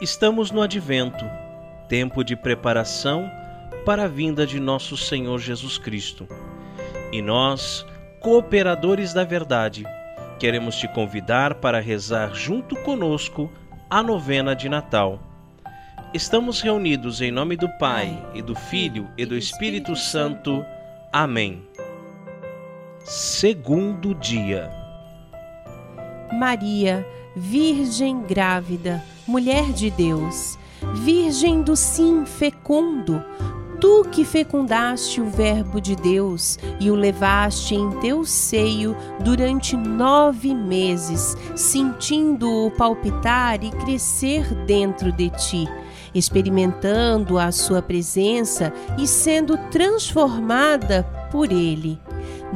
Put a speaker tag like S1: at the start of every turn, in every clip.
S1: Estamos no advento, tempo de preparação para a vinda de nosso Senhor Jesus Cristo. E nós, cooperadores da verdade, queremos te convidar para rezar junto conosco a novena de Natal. Estamos reunidos em nome do Pai, e do Filho, e do Espírito Santo. Amém. Segundo dia.
S2: Maria, Virgem grávida, mulher de Deus, Virgem do sim fecundo, tu que fecundaste o Verbo de Deus e o levaste em teu seio durante nove meses, sentindo-o palpitar e crescer dentro de ti, experimentando a sua presença e sendo transformada por ele.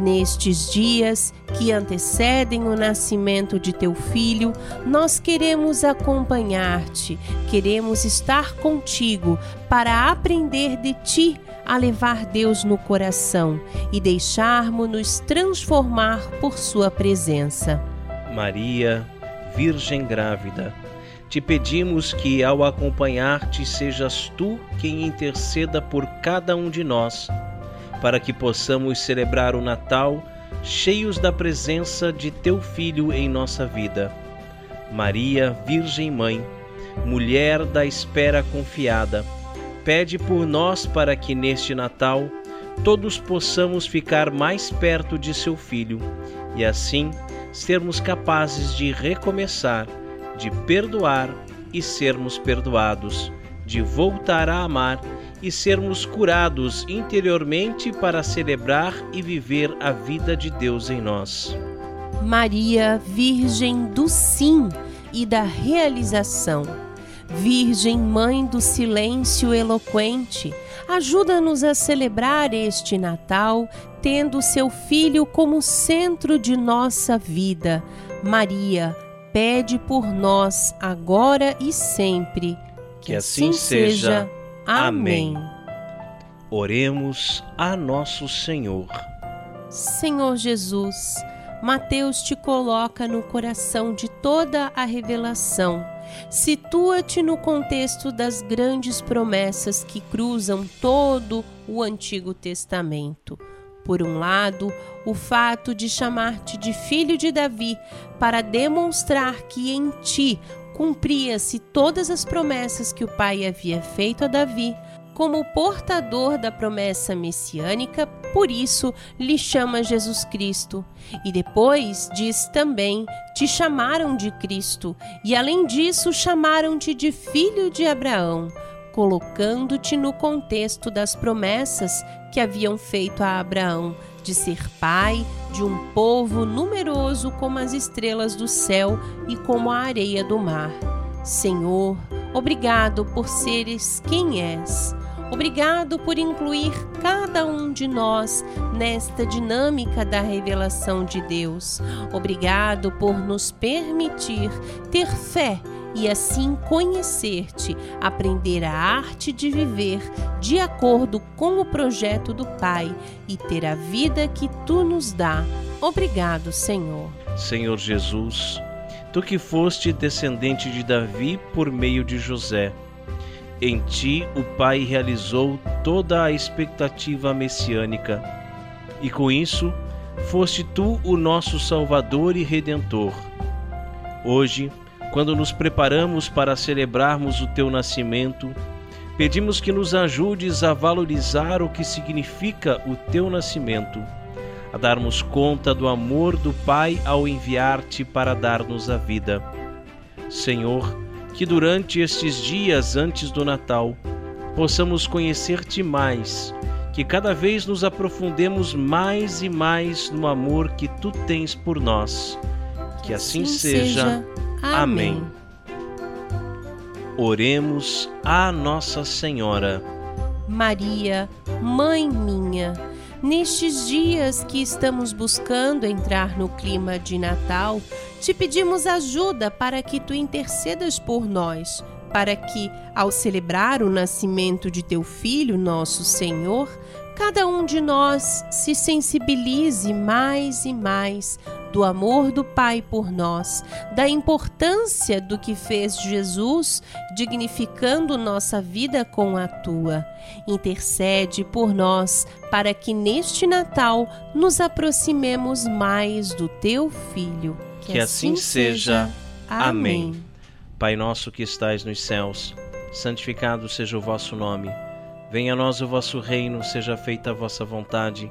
S2: Nestes dias que antecedem o nascimento de teu filho, nós queremos acompanhar-te, queremos estar contigo para aprender de ti a levar Deus no coração e deixarmos-nos transformar por sua presença.
S1: Maria, Virgem grávida, te pedimos que ao acompanhar-te sejas tu quem interceda por cada um de nós para que possamos celebrar o Natal cheios da presença de Teu Filho em nossa vida. Maria, Virgem Mãe, mulher da espera confiada, pede por nós para que neste Natal todos possamos ficar mais perto de Seu Filho e assim sermos capazes de recomeçar, de perdoar e sermos perdoados, de voltar a amar e sermos curados interiormente para celebrar e viver a vida de Deus em nós.
S2: Maria, Virgem do Sim e da Realização, Virgem Mãe do Silêncio Eloquente, ajuda-nos a celebrar este Natal tendo seu Filho como centro de nossa vida. Maria, pede por nós agora e sempre.
S1: Que, assim, assim seja. Amém. Oremos a Nosso Senhor.
S2: Senhor Jesus, Mateus te coloca no coração de toda a revelação. Situa-te no contexto das grandes promessas que cruzam todo o Antigo Testamento. Por um lado, o fato de chamar-te de filho de Davi para demonstrar que em ti cumpria-se todas as promessas que o pai havia feito a Davi, como portador da promessa messiânica, por isso lhe chama Jesus Cristo. E depois diz também: Te chamaram de Cristo, e além disso chamaram-te de filho de Abraão, colocando-te no contexto das promessas que haviam feito a Abraão de ser pai de um povo numeroso como as estrelas do céu e como a areia do mar. Senhor, obrigado por seres quem és. Obrigado por incluir cada um de nós nesta dinâmica da revelação de Deus. Obrigado por nos permitir ter fé e assim conhecer-te, aprender a arte de viver de acordo com o projeto do Pai e ter a vida que tu nos dá. Obrigado, Senhor.
S1: Senhor Jesus, tu que foste descendente de Davi por meio de José, em ti o Pai realizou toda a expectativa messiânica, e com isso foste tu o nosso Salvador e Redentor. Hoje, quando nos preparamos para celebrarmos o teu nascimento, pedimos que nos ajudes a valorizar o que significa o teu nascimento, a darmos conta do amor do Pai ao enviar-te para dar-nos a vida. Senhor, que durante estes dias antes do Natal possamos conhecer-te mais, que cada vez nos aprofundemos mais e mais no amor que tu tens por nós. Que assim, assim seja. seja Amém. Oremos a Nossa Senhora.
S2: Maria, Mãe minha, nestes dias que estamos buscando entrar no clima de Natal, te pedimos ajuda para que tu intercedas por nós, para que, ao celebrar o nascimento de teu Filho, nosso Senhor, cada um de nós se sensibilize mais e mais do amor do Pai por nós, da importância do que fez Jesus, dignificando nossa vida com a tua. Intercede por nós para que neste Natal nos aproximemos mais do teu Filho.
S1: Que, que assim, assim seja. Amém. Pai nosso que estais nos céus, santificado seja o vosso nome. Venha a nós o vosso reino, seja feita a vossa vontade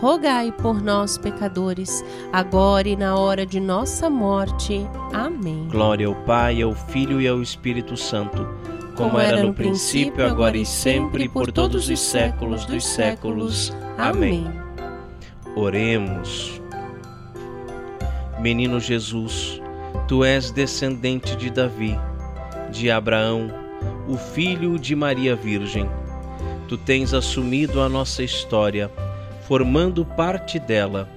S2: rogai por nós, pecadores, agora e na hora de nossa morte. Amém.
S1: Glória ao Pai, ao Filho e ao Espírito Santo, como, como era no princípio, agora e sempre, e por todos os séculos dos séculos. Amém. Oremos. Menino Jesus, tu és descendente de Davi, de Abraão, o filho de Maria Virgem. Tu tens assumido a nossa história formando parte dela.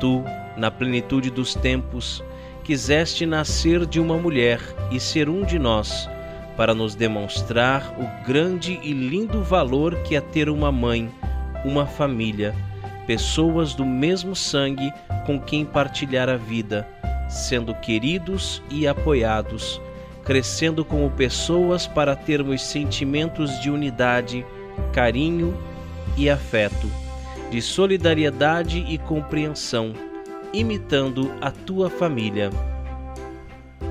S1: Tu, na plenitude dos tempos, quiseste nascer de uma mulher e ser um de nós, para nos demonstrar o grande e lindo valor que é ter uma mãe, uma família, pessoas do mesmo sangue com quem partilhar a vida, sendo queridos e apoiados, crescendo como pessoas para termos sentimentos de unidade, carinho e afeto de solidariedade e compreensão, imitando a tua família.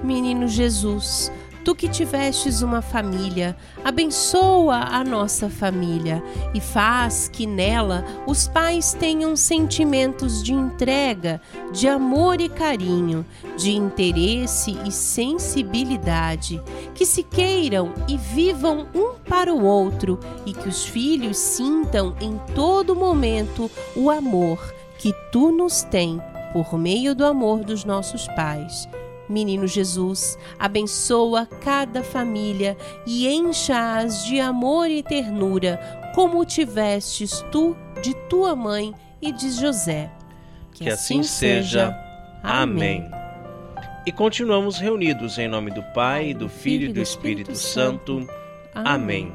S2: Menino Jesus, Tu que tivestes uma família, abençoa a nossa família e faz que nela os pais tenham sentimentos de entrega, de amor e carinho, de interesse e sensibilidade, que se queiram e vivam um para o outro e que os filhos sintam em todo momento o amor que tu nos tem por meio do amor dos nossos pais Menino Jesus, abençoa cada família e encha-as de amor e ternura, como tivestes tu de tua mãe e de José.
S1: Que, que assim, assim seja. Amém. E continuamos reunidos em nome do Pai, do Filho e do Espírito, Santo. Amém.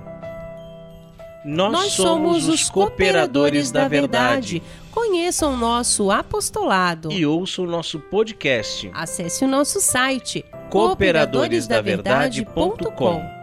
S2: Nós, Nós somos os cooperadores da verdade. Conheça o nosso apostolado
S1: e ouça o nosso podcast.
S2: Acesse o nosso site
S1: cooperadoresdaverdade.com.